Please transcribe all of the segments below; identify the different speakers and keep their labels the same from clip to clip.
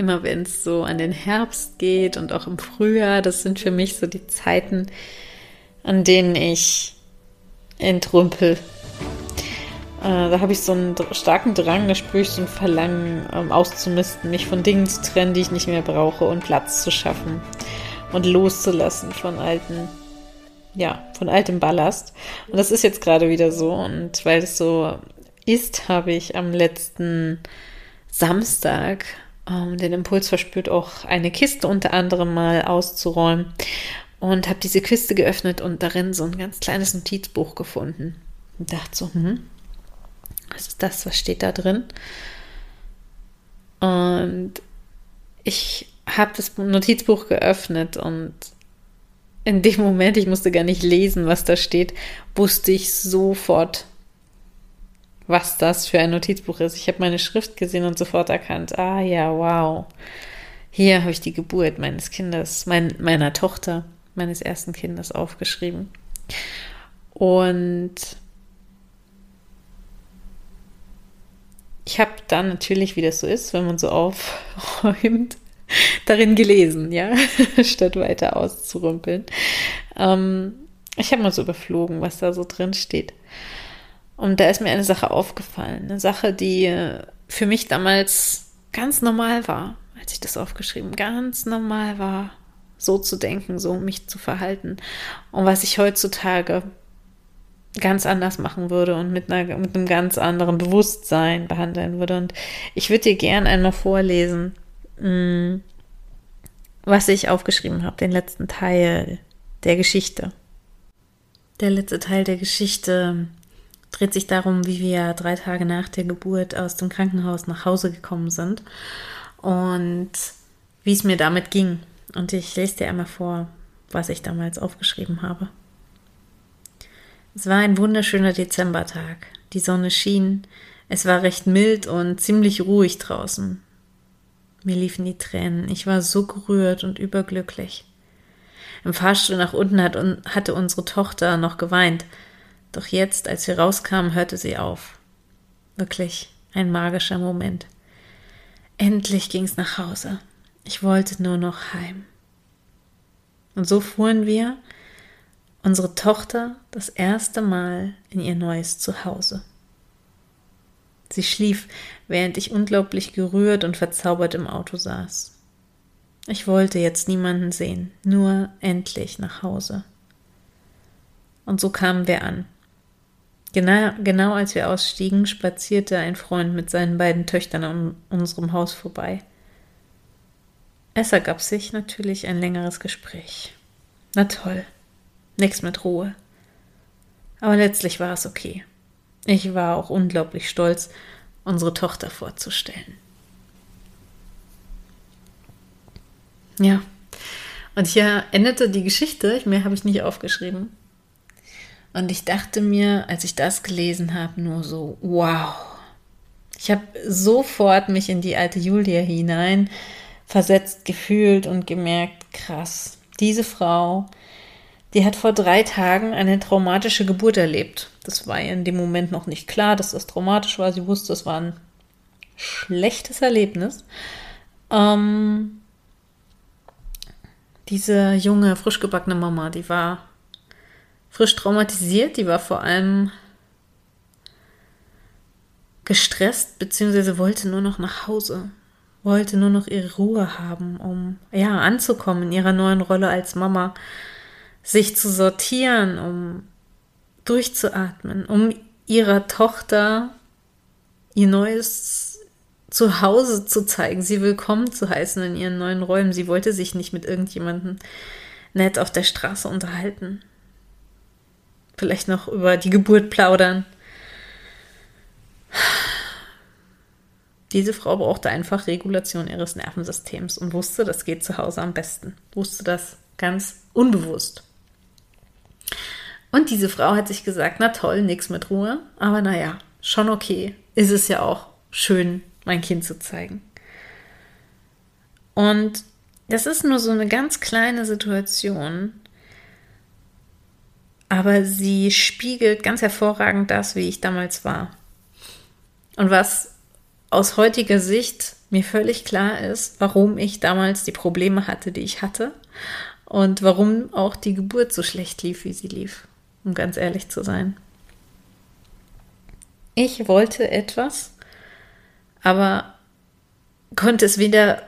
Speaker 1: immer wenn es so an den Herbst geht und auch im Frühjahr, das sind für mich so die Zeiten, an denen ich entrümpel. Äh, da habe ich so einen starken Drang, da spüre ich so ein Verlangen ähm, auszumisten, mich von Dingen zu trennen, die ich nicht mehr brauche und Platz zu schaffen und loszulassen von alten, ja, von altem Ballast. Und das ist jetzt gerade wieder so. Und weil es so ist, habe ich am letzten Samstag den Impuls verspürt, auch eine Kiste unter anderem mal auszuräumen. Und habe diese Kiste geöffnet und darin so ein ganz kleines Notizbuch gefunden. Und dachte so, hm, was ist das? Was steht da drin? Und ich habe das Notizbuch geöffnet und in dem Moment, ich musste gar nicht lesen, was da steht, wusste ich sofort, was das für ein Notizbuch ist. Ich habe meine Schrift gesehen und sofort erkannt, ah ja, wow. Hier habe ich die Geburt meines Kindes, mein, meiner Tochter, meines ersten Kindes aufgeschrieben. Und ich habe dann natürlich, wie das so ist, wenn man so aufräumt, darin gelesen, ja, statt weiter auszurümpeln. Ähm, ich habe mal so überflogen, was da so drin steht. Und da ist mir eine Sache aufgefallen, eine Sache, die für mich damals ganz normal war, als ich das aufgeschrieben, ganz normal war, so zu denken, so mich zu verhalten. Und was ich heutzutage ganz anders machen würde und mit, einer, mit einem ganz anderen Bewusstsein behandeln würde. Und ich würde dir gern einmal vorlesen, Mm, was ich aufgeschrieben habe, den letzten Teil der Geschichte. Der letzte Teil der Geschichte dreht sich darum, wie wir drei Tage nach der Geburt aus dem Krankenhaus nach Hause gekommen sind und wie es mir damit ging. Und ich lese dir einmal vor, was ich damals aufgeschrieben habe. Es war ein wunderschöner Dezembertag. Die Sonne schien, es war recht mild und ziemlich ruhig draußen. Mir liefen die Tränen. Ich war so gerührt und überglücklich. Im Fahrstuhl nach unten hat, hatte unsere Tochter noch geweint. Doch jetzt, als wir rauskamen, hörte sie auf. Wirklich ein magischer Moment. Endlich ging's nach Hause. Ich wollte nur noch heim. Und so fuhren wir, unsere Tochter, das erste Mal in ihr neues Zuhause. Sie schlief, während ich unglaublich gerührt und verzaubert im Auto saß. Ich wollte jetzt niemanden sehen, nur endlich nach Hause. Und so kamen wir an. Genau, genau als wir ausstiegen, spazierte ein Freund mit seinen beiden Töchtern an unserem Haus vorbei. Es ergab sich natürlich ein längeres Gespräch. Na toll, nix mit Ruhe. Aber letztlich war es okay. Ich war auch unglaublich stolz, unsere Tochter vorzustellen. Ja, und hier endete die Geschichte, mehr habe ich nicht aufgeschrieben. Und ich dachte mir, als ich das gelesen habe, nur so, wow. Ich habe sofort mich in die alte Julia hinein versetzt gefühlt und gemerkt, krass, diese Frau die hat vor drei Tagen eine traumatische Geburt erlebt. Das war in dem Moment noch nicht klar, dass das traumatisch war. Sie wusste, es war ein schlechtes Erlebnis. Ähm, diese junge, frisch gebackene Mama, die war frisch traumatisiert, die war vor allem gestresst, beziehungsweise wollte nur noch nach Hause, wollte nur noch ihre Ruhe haben, um ja anzukommen in ihrer neuen Rolle als Mama sich zu sortieren, um durchzuatmen, um ihrer Tochter ihr neues Zuhause zu zeigen, sie willkommen zu heißen in ihren neuen Räumen. Sie wollte sich nicht mit irgendjemandem nett auf der Straße unterhalten. Vielleicht noch über die Geburt plaudern. Diese Frau brauchte einfach Regulation ihres Nervensystems und wusste, das geht zu Hause am besten. Wusste das ganz unbewusst. Und diese Frau hat sich gesagt, na toll, nichts mit Ruhe, aber naja, schon okay. Ist es ja auch schön, mein Kind zu zeigen. Und das ist nur so eine ganz kleine Situation, aber sie spiegelt ganz hervorragend das, wie ich damals war. Und was aus heutiger Sicht mir völlig klar ist, warum ich damals die Probleme hatte, die ich hatte und warum auch die Geburt so schlecht lief, wie sie lief, um ganz ehrlich zu sein. Ich wollte etwas, aber konnte es weder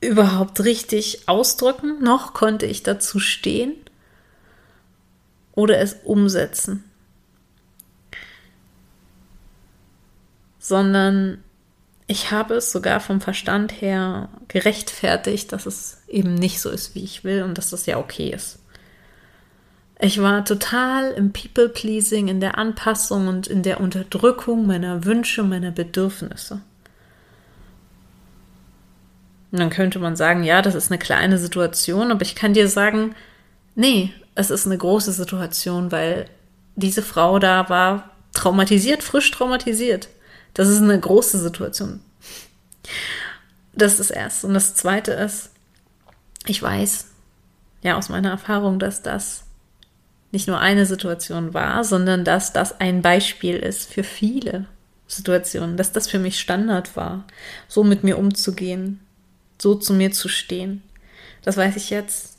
Speaker 1: überhaupt richtig ausdrücken, noch konnte ich dazu stehen oder es umsetzen. Sondern ich habe es sogar vom Verstand her gerechtfertigt, dass es eben nicht so ist, wie ich will und dass das ja okay ist. Ich war total im People-Pleasing, in der Anpassung und in der Unterdrückung meiner Wünsche, meiner Bedürfnisse. Und dann könnte man sagen, ja, das ist eine kleine Situation, aber ich kann dir sagen, nee, es ist eine große Situation, weil diese Frau da war traumatisiert, frisch traumatisiert. Das ist eine große Situation. Das ist das Erste. Und das Zweite ist, ich weiß ja aus meiner Erfahrung, dass das nicht nur eine Situation war, sondern dass das ein Beispiel ist für viele Situationen, dass das für mich Standard war, so mit mir umzugehen, so zu mir zu stehen. Das weiß ich jetzt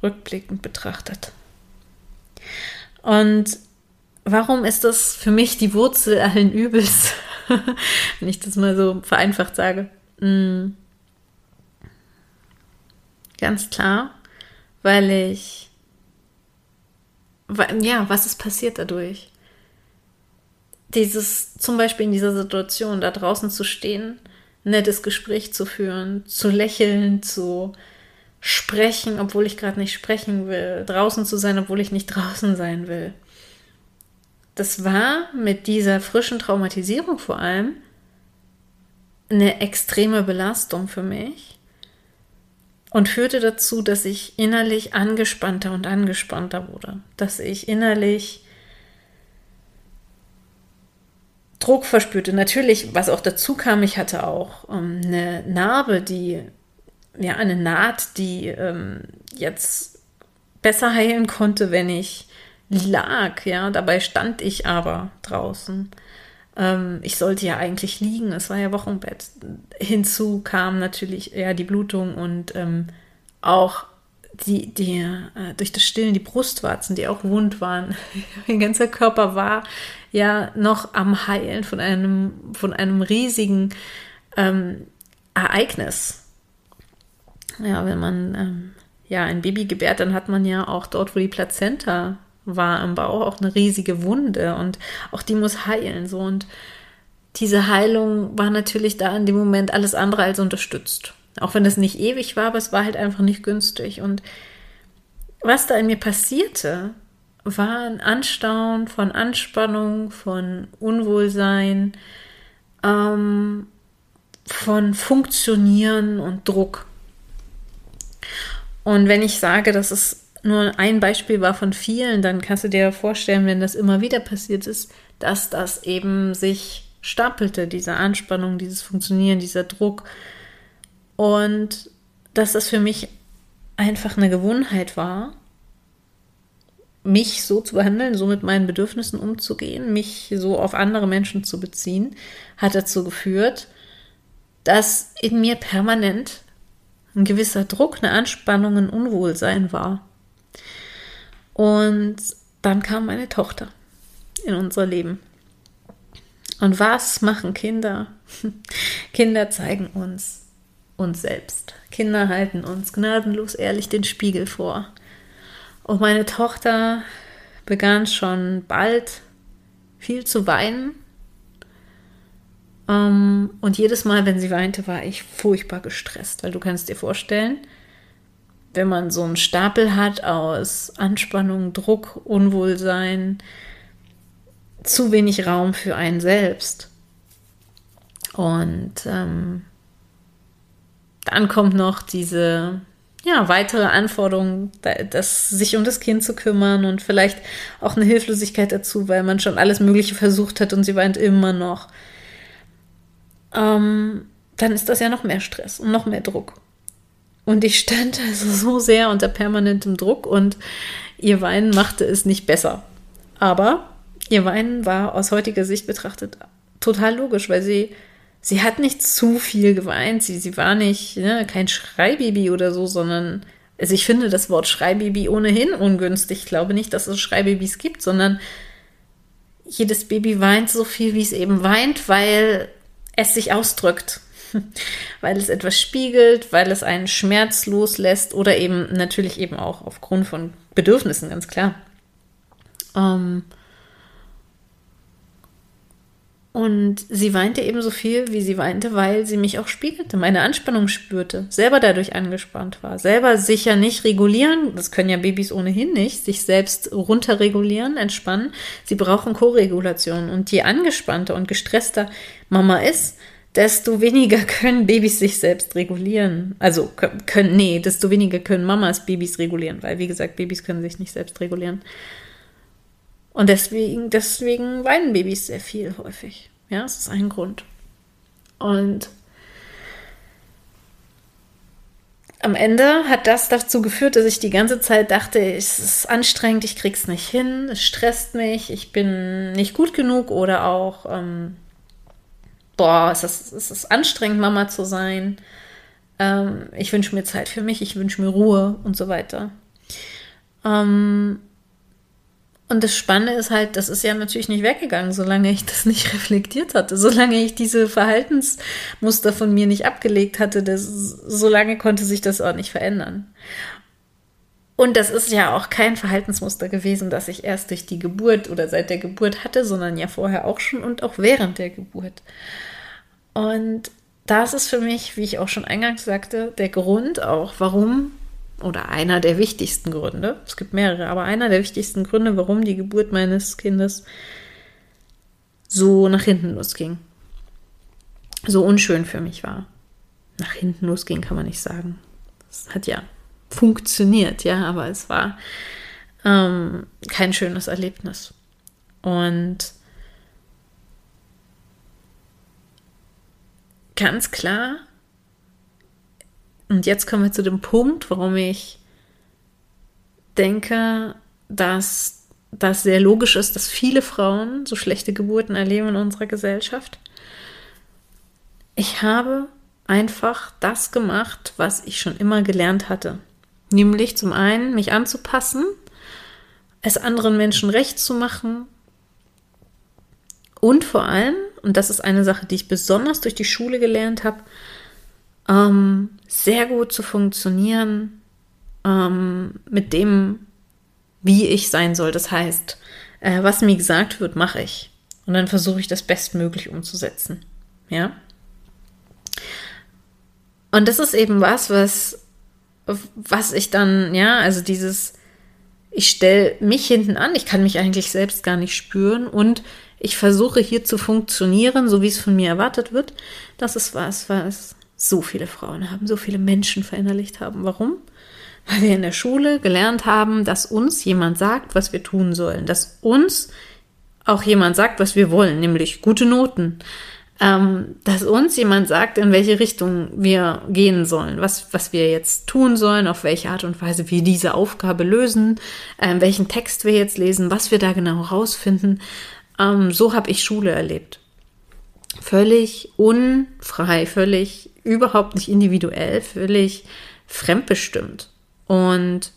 Speaker 1: rückblickend betrachtet. Und warum ist das für mich die Wurzel allen Übels, wenn ich das mal so vereinfacht sage? Hm. Ganz klar, weil ich, ja, was ist passiert dadurch? Dieses, zum Beispiel in dieser Situation, da draußen zu stehen nettes Gespräch zu führen, zu lächeln, zu sprechen, obwohl ich gerade nicht sprechen will, draußen zu sein, obwohl ich nicht draußen sein will. Das war mit dieser frischen Traumatisierung vor allem eine extreme Belastung für mich und führte dazu, dass ich innerlich angespannter und angespannter wurde, dass ich innerlich Druck verspürte. Natürlich, was auch dazu kam, ich hatte auch ähm, eine Narbe, die, ja, eine Naht, die ähm, jetzt besser heilen konnte, wenn ich lag, ja. Dabei stand ich aber draußen. Ähm, ich sollte ja eigentlich liegen, es war ja Wochenbett. Hinzu kam natürlich ja die Blutung und ähm, auch die, die äh, durch das Stillen die Brustwarzen, die auch wund waren. mein ganzer Körper war ja noch am Heilen von einem, von einem riesigen ähm, Ereignis. Ja, wenn man ähm, ja ein Baby gebärt, dann hat man ja auch dort, wo die Plazenta war im Bauch, auch eine riesige Wunde und auch die muss heilen. So und diese Heilung war natürlich da in dem Moment alles andere als unterstützt. Auch wenn es nicht ewig war, aber es war halt einfach nicht günstig. Und was da in mir passierte, war ein Anstauen von Anspannung, von Unwohlsein, ähm, von Funktionieren und Druck. Und wenn ich sage, dass es nur ein Beispiel war von vielen, dann kannst du dir vorstellen, wenn das immer wieder passiert ist, dass das eben sich stapelte, diese Anspannung, dieses Funktionieren, dieser Druck. Und dass das für mich einfach eine Gewohnheit war, mich so zu behandeln, so mit meinen Bedürfnissen umzugehen, mich so auf andere Menschen zu beziehen, hat dazu geführt, dass in mir permanent ein gewisser Druck, eine Anspannung, ein Unwohlsein war. Und dann kam meine Tochter in unser Leben. Und was machen Kinder? Kinder zeigen uns uns selbst. Kinder halten uns gnadenlos ehrlich den Spiegel vor. Und meine Tochter begann schon bald viel zu weinen. Ähm, und jedes Mal, wenn sie weinte, war ich furchtbar gestresst, weil du kannst dir vorstellen, wenn man so einen Stapel hat aus Anspannung, Druck, Unwohlsein, zu wenig Raum für einen selbst. Und ähm, dann kommt noch diese ja, weitere Anforderungen, das, sich um das Kind zu kümmern und vielleicht auch eine Hilflosigkeit dazu, weil man schon alles Mögliche versucht hat und sie weint immer noch. Ähm, dann ist das ja noch mehr Stress und noch mehr Druck. Und ich stand also so sehr unter permanentem Druck und ihr Weinen machte es nicht besser. Aber ihr Weinen war aus heutiger Sicht betrachtet total logisch, weil sie sie hat nicht zu viel geweint. Sie, sie war nicht ne, kein Schreibaby oder so, sondern also ich finde das Wort Schreibaby ohnehin ungünstig. Ich glaube nicht, dass es Schreibabys gibt, sondern jedes Baby weint so viel, wie es eben weint, weil es sich ausdrückt. weil es etwas spiegelt, weil es einen Schmerz loslässt oder eben natürlich eben auch aufgrund von Bedürfnissen, ganz klar. Ähm, und sie weinte ebenso viel, wie sie weinte, weil sie mich auch spiegelte, meine Anspannung spürte, selber dadurch angespannt war, selber sicher nicht regulieren, das können ja Babys ohnehin nicht, sich selbst runterregulieren, entspannen. Sie brauchen Koregulation. Und je angespannter und gestresster Mama ist, desto weniger können Babys sich selbst regulieren. Also können, nee, desto weniger können Mamas Babys regulieren, weil wie gesagt, Babys können sich nicht selbst regulieren. Und deswegen, deswegen weinen Babys sehr viel häufig. Ja, das ist ein Grund. Und am Ende hat das dazu geführt, dass ich die ganze Zeit dachte, es ist anstrengend, ich krieg's nicht hin, es stresst mich, ich bin nicht gut genug oder auch, ähm, boah, es ist, es ist anstrengend, Mama zu sein. Ähm, ich wünsche mir Zeit für mich, ich wünsche mir Ruhe und so weiter. Ähm, und das Spannende ist halt, das ist ja natürlich nicht weggegangen, solange ich das nicht reflektiert hatte, solange ich diese Verhaltensmuster von mir nicht abgelegt hatte, das, solange konnte sich das auch nicht verändern. Und das ist ja auch kein Verhaltensmuster gewesen, das ich erst durch die Geburt oder seit der Geburt hatte, sondern ja vorher auch schon und auch während der Geburt. Und das ist für mich, wie ich auch schon eingangs sagte, der Grund auch, warum oder einer der wichtigsten Gründe, es gibt mehrere, aber einer der wichtigsten Gründe, warum die Geburt meines Kindes so nach hinten losging. So unschön für mich war. Nach hinten losging kann man nicht sagen. Es hat ja funktioniert, ja, aber es war ähm, kein schönes Erlebnis. Und ganz klar und jetzt kommen wir zu dem Punkt, warum ich denke, dass das sehr logisch ist, dass viele Frauen so schlechte Geburten erleben in unserer Gesellschaft. Ich habe einfach das gemacht, was ich schon immer gelernt hatte. Nämlich zum einen mich anzupassen, es anderen Menschen recht zu machen und vor allem, und das ist eine Sache, die ich besonders durch die Schule gelernt habe, ähm, sehr gut zu funktionieren ähm, mit dem, wie ich sein soll. Das heißt, äh, was mir gesagt wird, mache ich. Und dann versuche ich das bestmöglich umzusetzen. Ja. Und das ist eben was, was, was ich dann, ja, also dieses, ich stelle mich hinten an, ich kann mich eigentlich selbst gar nicht spüren und ich versuche hier zu funktionieren, so wie es von mir erwartet wird. Das ist was, was so viele Frauen haben, so viele Menschen verinnerlicht haben. Warum? Weil wir in der Schule gelernt haben, dass uns jemand sagt, was wir tun sollen, dass uns auch jemand sagt, was wir wollen, nämlich gute Noten, ähm, dass uns jemand sagt, in welche Richtung wir gehen sollen, was, was wir jetzt tun sollen, auf welche Art und Weise wir diese Aufgabe lösen, ähm, welchen Text wir jetzt lesen, was wir da genau rausfinden. Ähm, so habe ich Schule erlebt. Völlig unfrei, völlig überhaupt nicht individuell, völlig fremdbestimmt. Und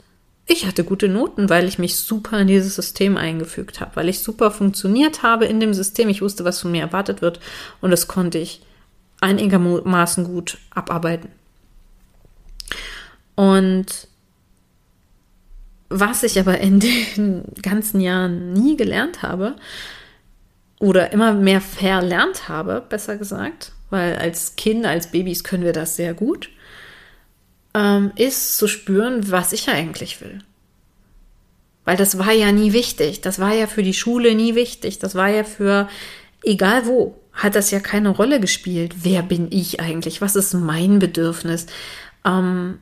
Speaker 1: ich hatte gute Noten, weil ich mich super in dieses System eingefügt habe, weil ich super funktioniert habe in dem System. Ich wusste, was von mir erwartet wird und das konnte ich einigermaßen gut abarbeiten. Und was ich aber in den ganzen Jahren nie gelernt habe oder immer mehr verlernt habe, besser gesagt, weil als Kinder, als Babys können wir das sehr gut, ähm, ist zu spüren, was ich eigentlich will. Weil das war ja nie wichtig. Das war ja für die Schule nie wichtig. Das war ja für, egal wo, hat das ja keine Rolle gespielt. Wer bin ich eigentlich? Was ist mein Bedürfnis? Ähm,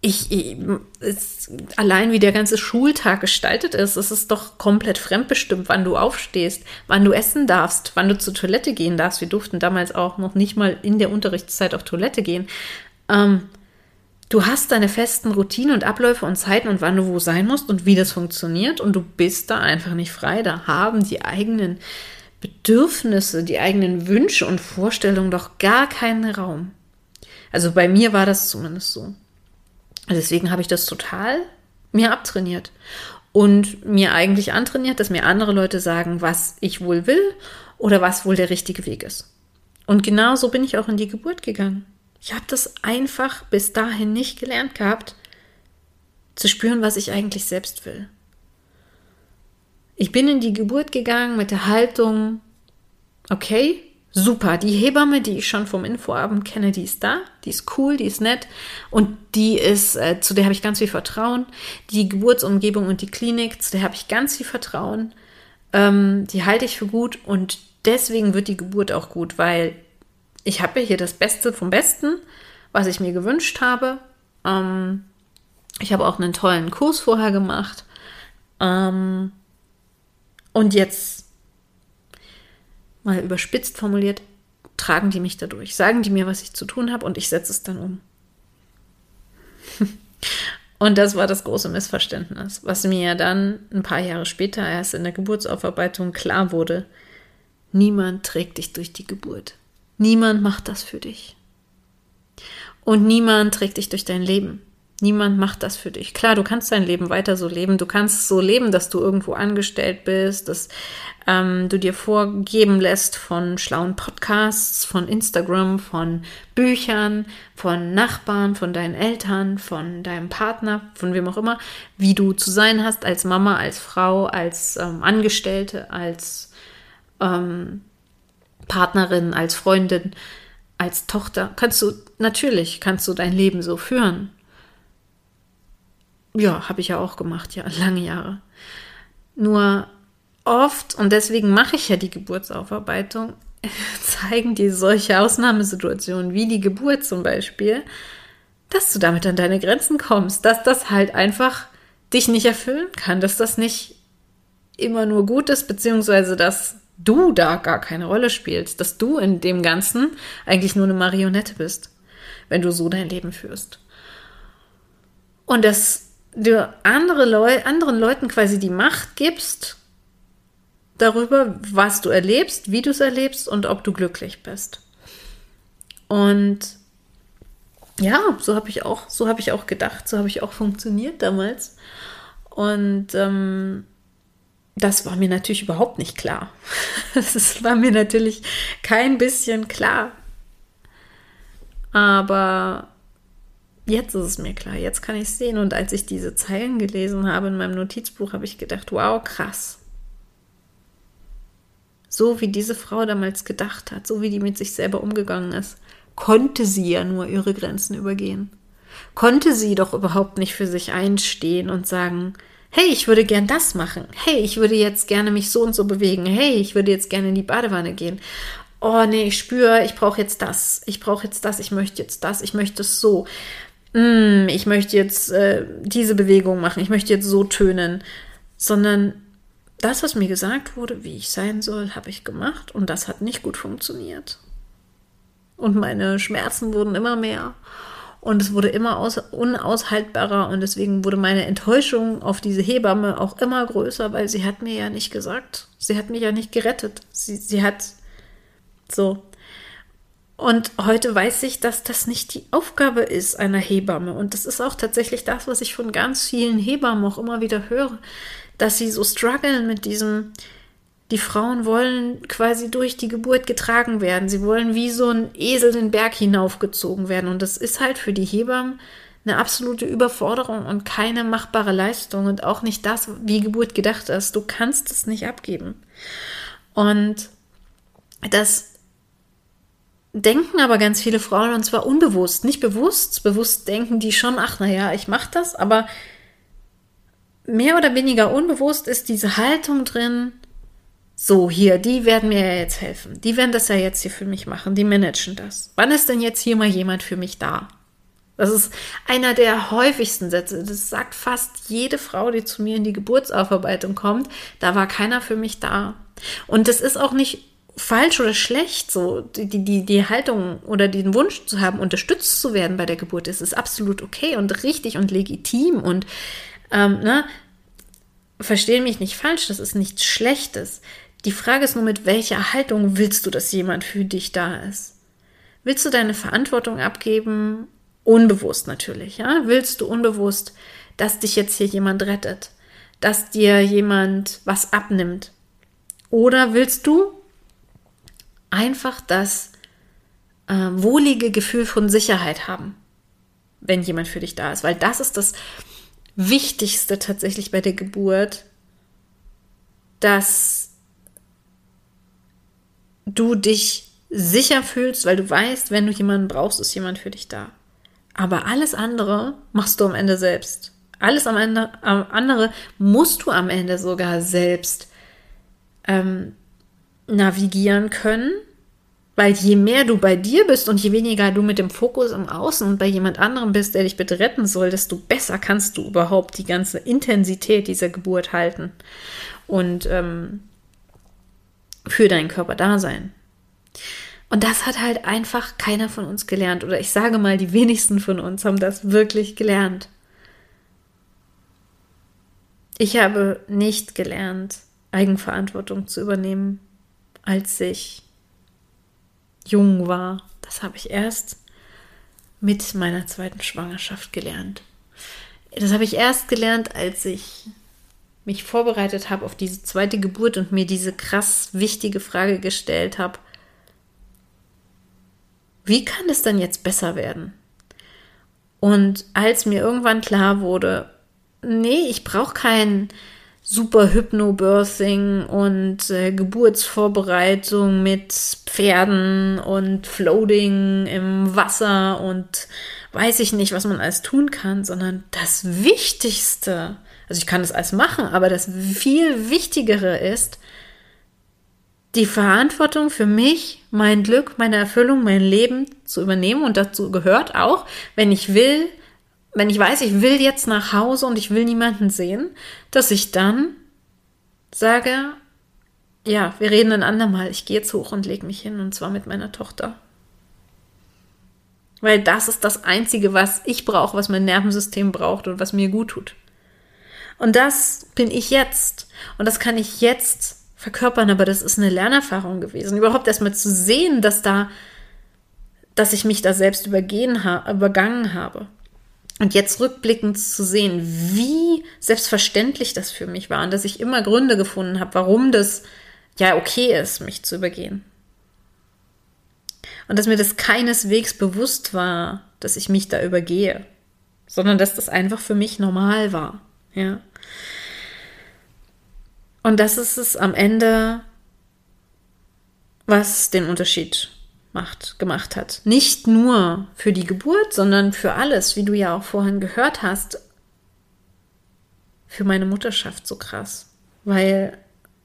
Speaker 1: ich, ich es, allein wie der ganze Schultag gestaltet ist, es ist doch komplett fremdbestimmt, wann du aufstehst, wann du essen darfst, wann du zur Toilette gehen darfst. Wir durften damals auch noch nicht mal in der Unterrichtszeit auf Toilette gehen. Ähm, du hast deine festen Routinen und Abläufe und Zeiten und wann du wo sein musst und wie das funktioniert und du bist da einfach nicht frei. Da haben die eigenen Bedürfnisse, die eigenen Wünsche und Vorstellungen doch gar keinen Raum. Also bei mir war das zumindest so. Deswegen habe ich das total mir abtrainiert und mir eigentlich antrainiert, dass mir andere Leute sagen, was ich wohl will oder was wohl der richtige Weg ist. Und genau so bin ich auch in die Geburt gegangen. Ich habe das einfach bis dahin nicht gelernt gehabt, zu spüren, was ich eigentlich selbst will. Ich bin in die Geburt gegangen mit der Haltung, okay, super, die Hebamme, die ich schon vom Infoabend kenne, die ist da, die ist cool, die ist nett und die ist, äh, zu der habe ich ganz viel Vertrauen. Die Geburtsumgebung und die Klinik, zu der habe ich ganz viel Vertrauen. Ähm, die halte ich für gut und deswegen wird die Geburt auch gut, weil ich habe hier das Beste vom Besten, was ich mir gewünscht habe. Ähm, ich habe auch einen tollen Kurs vorher gemacht. Ähm, und jetzt, mal überspitzt formuliert, tragen die mich dadurch, sagen die mir, was ich zu tun habe und ich setze es dann um. und das war das große Missverständnis, was mir dann ein paar Jahre später erst in der Geburtsaufarbeitung klar wurde. Niemand trägt dich durch die Geburt. Niemand macht das für dich. Und niemand trägt dich durch dein Leben. Niemand macht das für dich. Klar, du kannst dein Leben weiter so leben. Du kannst so leben, dass du irgendwo angestellt bist, dass ähm, du dir vorgeben lässt von schlauen Podcasts, von Instagram, von Büchern, von Nachbarn, von deinen Eltern, von deinem Partner, von wem auch immer, wie du zu sein hast als Mama, als Frau, als ähm, Angestellte, als ähm, Partnerin, als Freundin, als Tochter. Kannst du, natürlich kannst du dein Leben so führen. Ja, habe ich ja auch gemacht, ja, lange Jahre. Nur oft, und deswegen mache ich ja die Geburtsaufarbeitung, zeigen dir solche Ausnahmesituationen wie die Geburt zum Beispiel, dass du damit an deine Grenzen kommst, dass das halt einfach dich nicht erfüllen kann, dass das nicht immer nur gut ist, beziehungsweise dass du da gar keine Rolle spielst, dass du in dem Ganzen eigentlich nur eine Marionette bist, wenn du so dein Leben führst. Und dass du andere Leu anderen Leuten quasi die Macht gibst darüber, was du erlebst, wie du es erlebst und ob du glücklich bist. Und ja, so habe ich auch, so habe ich auch gedacht, so habe ich auch funktioniert damals. Und ähm, das war mir natürlich überhaupt nicht klar. Das war mir natürlich kein bisschen klar. Aber jetzt ist es mir klar, jetzt kann ich es sehen. Und als ich diese Zeilen gelesen habe in meinem Notizbuch, habe ich gedacht, wow, krass. So wie diese Frau damals gedacht hat, so wie die mit sich selber umgegangen ist, konnte sie ja nur ihre Grenzen übergehen. Konnte sie doch überhaupt nicht für sich einstehen und sagen, hey, ich würde gern das machen. Hey, ich würde jetzt gerne mich so und so bewegen. Hey, ich würde jetzt gerne in die Badewanne gehen. Oh nee, ich spüre, ich brauche jetzt das. Ich brauche jetzt das. Ich möchte jetzt das. Ich möchte es so mm, ich möchte jetzt äh, diese Bewegung machen, ich möchte jetzt so tönen, sondern das, was mir gesagt wurde, wie ich sein soll, habe ich gemacht und das hat nicht gut funktioniert. Und meine Schmerzen wurden immer mehr und es wurde immer aus, unaushaltbarer und deswegen wurde meine Enttäuschung auf diese Hebamme auch immer größer, weil sie hat mir ja nicht gesagt, sie hat mich ja nicht gerettet. Sie, sie hat so, und heute weiß ich, dass das nicht die Aufgabe ist einer Hebamme. Und das ist auch tatsächlich das, was ich von ganz vielen Hebammen auch immer wieder höre, dass sie so strugglen mit diesem, die Frauen wollen quasi durch die Geburt getragen werden. Sie wollen wie so ein Esel den Berg hinaufgezogen werden. Und das ist halt für die Hebammen eine absolute Überforderung und keine machbare Leistung und auch nicht das, wie Geburt gedacht ist. Du kannst es nicht abgeben. Und das denken aber ganz viele Frauen und zwar unbewusst, nicht bewusst. Bewusst denken die schon, ach naja, ich mache das, aber mehr oder weniger unbewusst ist diese Haltung drin, so hier, die werden mir ja jetzt helfen. Die werden das ja jetzt hier für mich machen, die managen das. Wann ist denn jetzt hier mal jemand für mich da? Das ist einer der häufigsten Sätze. Das sagt fast jede Frau, die zu mir in die Geburtsaufarbeitung kommt. Da war keiner für mich da. Und das ist auch nicht falsch oder schlecht, so die, die, die Haltung oder den Wunsch zu haben, unterstützt zu werden bei der Geburt, das ist absolut okay und richtig und legitim und ähm, ne, verstehen mich nicht falsch, das ist nichts Schlechtes. Die Frage ist nur, mit welcher Haltung willst du, dass jemand für dich da ist? Willst du deine Verantwortung abgeben? Unbewusst natürlich, ja? Willst du unbewusst, dass dich jetzt hier jemand rettet? Dass dir jemand was abnimmt? Oder willst du einfach das äh, wohlige Gefühl von Sicherheit haben, wenn jemand für dich da ist? Weil das ist das Wichtigste tatsächlich bei der Geburt, dass du dich sicher fühlst, weil du weißt, wenn du jemanden brauchst, ist jemand für dich da. Aber alles andere machst du am Ende selbst. Alles am Ende, am andere musst du am Ende sogar selbst ähm, navigieren können, weil je mehr du bei dir bist und je weniger du mit dem Fokus im Außen und bei jemand anderem bist, der dich bitte retten soll, desto besser kannst du überhaupt die ganze Intensität dieser Geburt halten und ähm, für deinen Körper da sein. Und das hat halt einfach keiner von uns gelernt. Oder ich sage mal, die wenigsten von uns haben das wirklich gelernt. Ich habe nicht gelernt, Eigenverantwortung zu übernehmen, als ich jung war. Das habe ich erst mit meiner zweiten Schwangerschaft gelernt. Das habe ich erst gelernt, als ich mich vorbereitet habe auf diese zweite Geburt und mir diese krass wichtige Frage gestellt habe, wie kann es dann jetzt besser werden? Und als mir irgendwann klar wurde, nee, ich brauche kein super Hypnobirthing und äh, Geburtsvorbereitung mit Pferden und Floating im Wasser und weiß ich nicht, was man alles tun kann, sondern das Wichtigste, also ich kann das alles machen, aber das viel Wichtigere ist, die Verantwortung für mich, mein Glück, meine Erfüllung, mein Leben zu übernehmen. Und dazu gehört auch, wenn ich will, wenn ich weiß, ich will jetzt nach Hause und ich will niemanden sehen, dass ich dann sage, ja, wir reden ein andermal. Ich gehe jetzt hoch und lege mich hin und zwar mit meiner Tochter. Weil das ist das Einzige, was ich brauche, was mein Nervensystem braucht und was mir gut tut. Und das bin ich jetzt. Und das kann ich jetzt verkörpern, aber das ist eine Lernerfahrung gewesen. Überhaupt erstmal zu sehen, dass da, dass ich mich da selbst übergehen ha übergangen habe. Und jetzt rückblickend zu sehen, wie selbstverständlich das für mich war und dass ich immer Gründe gefunden habe, warum das ja okay ist, mich zu übergehen. Und dass mir das keineswegs bewusst war, dass ich mich da übergehe, sondern dass das einfach für mich normal war. Ja. Und das ist es am Ende, was den Unterschied macht, gemacht hat. Nicht nur für die Geburt, sondern für alles, wie du ja auch vorhin gehört hast, für meine Mutterschaft so krass. Weil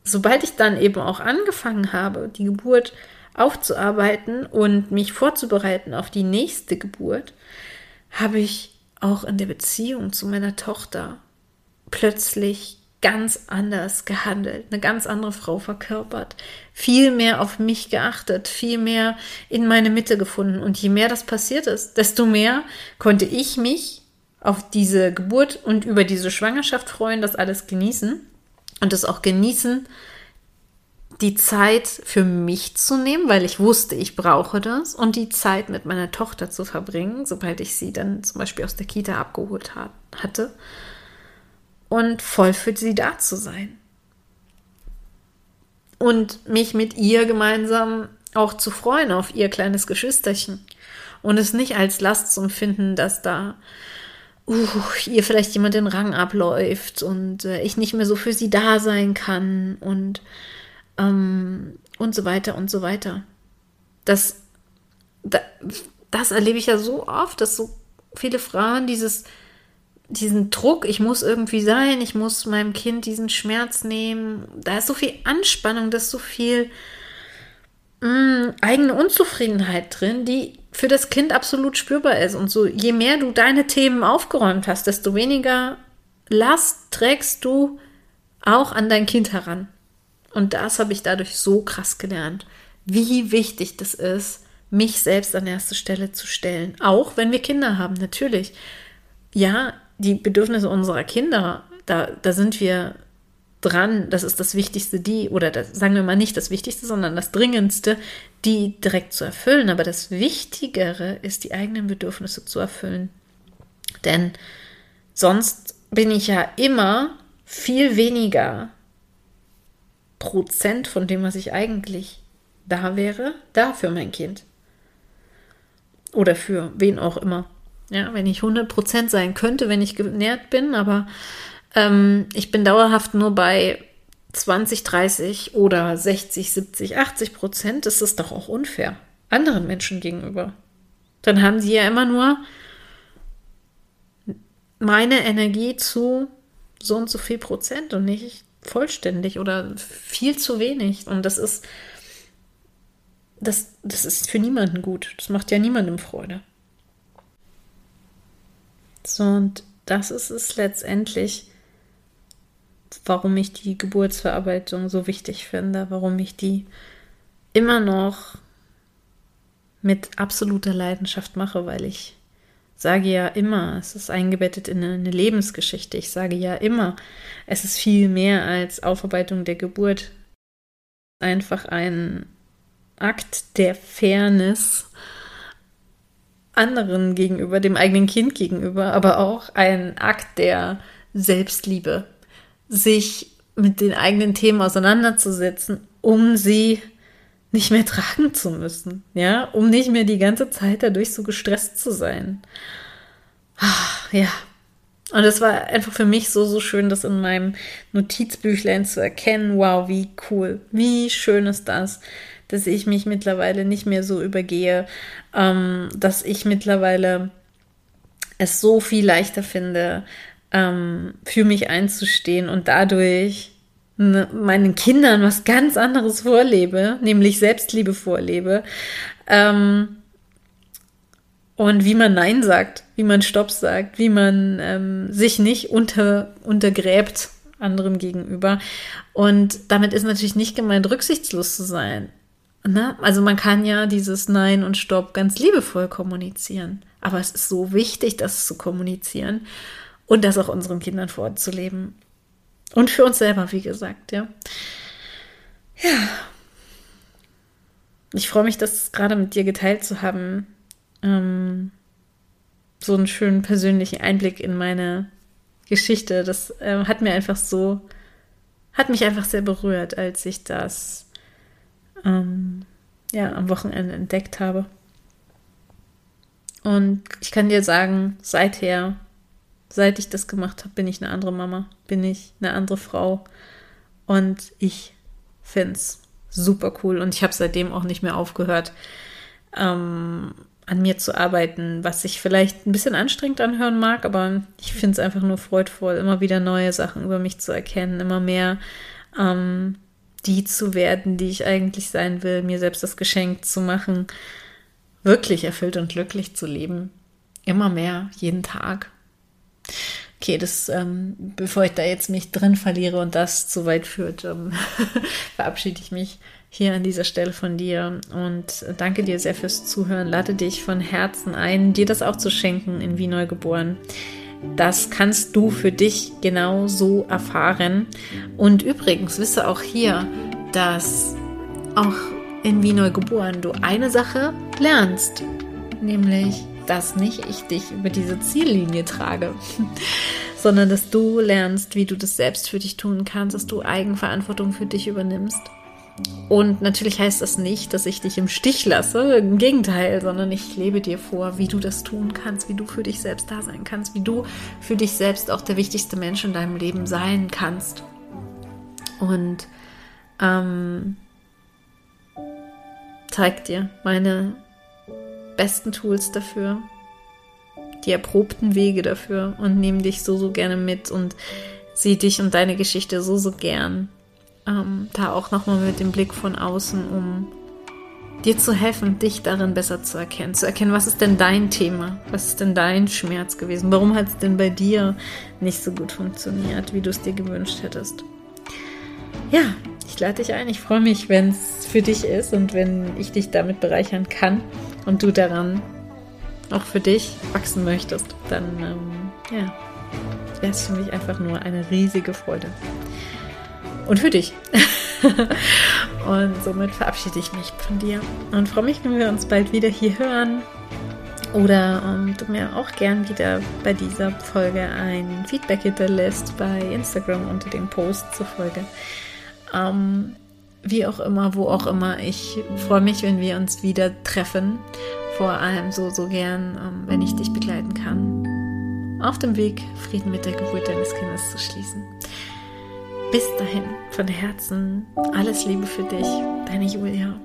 Speaker 1: sobald ich dann eben auch angefangen habe, die Geburt aufzuarbeiten und mich vorzubereiten auf die nächste Geburt, habe ich auch in der Beziehung zu meiner Tochter plötzlich ganz anders gehandelt, eine ganz andere Frau verkörpert, viel mehr auf mich geachtet, viel mehr in meine Mitte gefunden. Und je mehr das passiert ist, desto mehr konnte ich mich auf diese Geburt und über diese Schwangerschaft freuen, das alles genießen und das auch genießen, die Zeit für mich zu nehmen, weil ich wusste, ich brauche das und die Zeit mit meiner Tochter zu verbringen, sobald ich sie dann zum Beispiel aus der Kita abgeholt hat, hatte und voll für sie da zu sein. Und mich mit ihr gemeinsam auch zu freuen auf ihr kleines Geschwisterchen. Und es nicht als Last zu empfinden, dass da uh, ihr vielleicht jemand den Rang abläuft und äh, ich nicht mehr so für sie da sein kann und, ähm, und so weiter und so weiter. Das, das, das erlebe ich ja so oft, dass so viele Frauen dieses diesen Druck, ich muss irgendwie sein, ich muss meinem Kind diesen Schmerz nehmen. Da ist so viel Anspannung, da ist so viel mh, mm, eigene Unzufriedenheit drin, die für das Kind absolut spürbar ist. Und so, je mehr du deine Themen aufgeräumt hast, desto weniger Last trägst du auch an dein Kind heran. Und das habe ich dadurch so krass gelernt, wie wichtig das ist, mich selbst an erste Stelle zu stellen. Auch wenn wir Kinder haben, natürlich. Ja, die Bedürfnisse unserer Kinder, da, da sind wir dran, das ist das Wichtigste, die, oder das, sagen wir mal nicht das Wichtigste, sondern das Dringendste, die direkt zu erfüllen. Aber das Wichtigere ist, die eigenen Bedürfnisse zu erfüllen. Denn sonst bin ich ja immer viel weniger Prozent von dem, was ich eigentlich da wäre, da für mein Kind. Oder für wen auch immer. Ja, wenn ich 100% sein könnte, wenn ich genährt bin, aber ähm, ich bin dauerhaft nur bei 20, 30 oder 60, 70, 80 Prozent, ist es doch auch unfair anderen Menschen gegenüber. Dann haben sie ja immer nur meine Energie zu so und so viel Prozent und nicht vollständig oder viel zu wenig. Und das ist, das, das ist für niemanden gut. Das macht ja niemandem Freude. So, und das ist es letztendlich, warum ich die Geburtsverarbeitung so wichtig finde, warum ich die immer noch mit absoluter Leidenschaft mache, weil ich sage ja immer, es ist eingebettet in eine Lebensgeschichte. Ich sage ja immer, es ist viel mehr als Aufarbeitung der Geburt. Einfach ein Akt der Fairness anderen gegenüber, dem eigenen Kind gegenüber, aber auch ein Akt der Selbstliebe, sich mit den eigenen Themen auseinanderzusetzen, um sie nicht mehr tragen zu müssen, ja, um nicht mehr die ganze Zeit dadurch so gestresst zu sein. Ach, ja. Und es war einfach für mich so, so schön, das in meinem Notizbüchlein zu erkennen. Wow, wie cool. Wie schön ist das, dass ich mich mittlerweile nicht mehr so übergehe, ähm, dass ich mittlerweile es so viel leichter finde, ähm, für mich einzustehen und dadurch ne, meinen Kindern was ganz anderes vorlebe, nämlich Selbstliebe vorlebe. Ähm, und wie man Nein sagt, wie man Stopp sagt, wie man ähm, sich nicht unter, untergräbt anderen gegenüber. Und damit ist natürlich nicht gemeint, rücksichtslos zu sein. Ne? Also man kann ja dieses Nein und Stopp ganz liebevoll kommunizieren. Aber es ist so wichtig, das zu kommunizieren und das auch unseren Kindern vorzuleben. Und für uns selber, wie gesagt, ja. Ja. Ich freue mich, das gerade mit dir geteilt zu haben. Ähm, so einen schönen persönlichen Einblick in meine Geschichte. Das äh, hat mir einfach so, hat mich einfach sehr berührt, als ich das ähm, ja, am Wochenende entdeckt habe. Und ich kann dir sagen, seither seit ich das gemacht habe, bin ich eine andere Mama, bin ich eine andere Frau. Und ich finde es super cool. Und ich habe seitdem auch nicht mehr aufgehört, ähm, an mir zu arbeiten, was sich vielleicht ein bisschen anstrengend anhören mag, aber ich finde es einfach nur freudvoll, immer wieder neue Sachen über mich zu erkennen, immer mehr ähm, die zu werden, die ich eigentlich sein will, mir selbst das Geschenk zu machen, wirklich erfüllt und glücklich zu leben. Immer mehr, jeden Tag. Okay, das, ähm, bevor ich da jetzt mich drin verliere und das zu weit führt, ähm, verabschiede ich mich hier an dieser Stelle von dir und danke dir sehr fürs Zuhören. Lade dich von Herzen ein, dir das auch zu schenken in Wie Neugeboren. Das kannst du für dich genau so erfahren. Und übrigens wisse auch hier, dass auch in Wie Neugeboren du eine Sache lernst, nämlich dass nicht ich dich über diese Ziellinie trage, sondern dass du lernst, wie du das selbst für dich tun kannst, dass du Eigenverantwortung für dich übernimmst. Und natürlich heißt das nicht, dass ich dich im Stich lasse, im Gegenteil, sondern ich lebe dir vor, wie du das tun kannst, wie du für dich selbst da sein kannst, wie du für dich selbst auch der wichtigste Mensch in deinem Leben sein kannst. Und ähm, zeig dir meine besten Tools dafür, die erprobten Wege dafür und nehmen dich so, so gerne mit und sieh dich und deine Geschichte so, so gern. Ähm, da auch nochmal mit dem Blick von außen, um dir zu helfen, dich darin besser zu erkennen. Zu erkennen, was ist denn dein Thema? Was ist denn dein Schmerz gewesen? Warum hat es denn bei dir nicht so gut funktioniert, wie du es dir gewünscht hättest? Ja, ich lade dich ein. Ich freue mich, wenn es für dich ist und wenn ich dich damit bereichern kann und du daran auch für dich wachsen möchtest, dann ähm, ja, wäre es für mich einfach nur eine riesige Freude. Und für dich. und somit verabschiede ich mich von dir und freue mich, wenn wir uns bald wieder hier hören. Oder ähm, du mir auch gern wieder bei dieser Folge ein Feedback hinterlässt bei Instagram unter dem Post zur Folge. Ähm, wie auch immer, wo auch immer. Ich freue mich, wenn wir uns wieder treffen. Vor allem so, so gern, ähm, wenn ich dich begleiten kann. Auf dem Weg, Frieden mit der Geburt deines Kindes zu schließen. Bis dahin, von Herzen, alles Liebe für dich, deine Julia.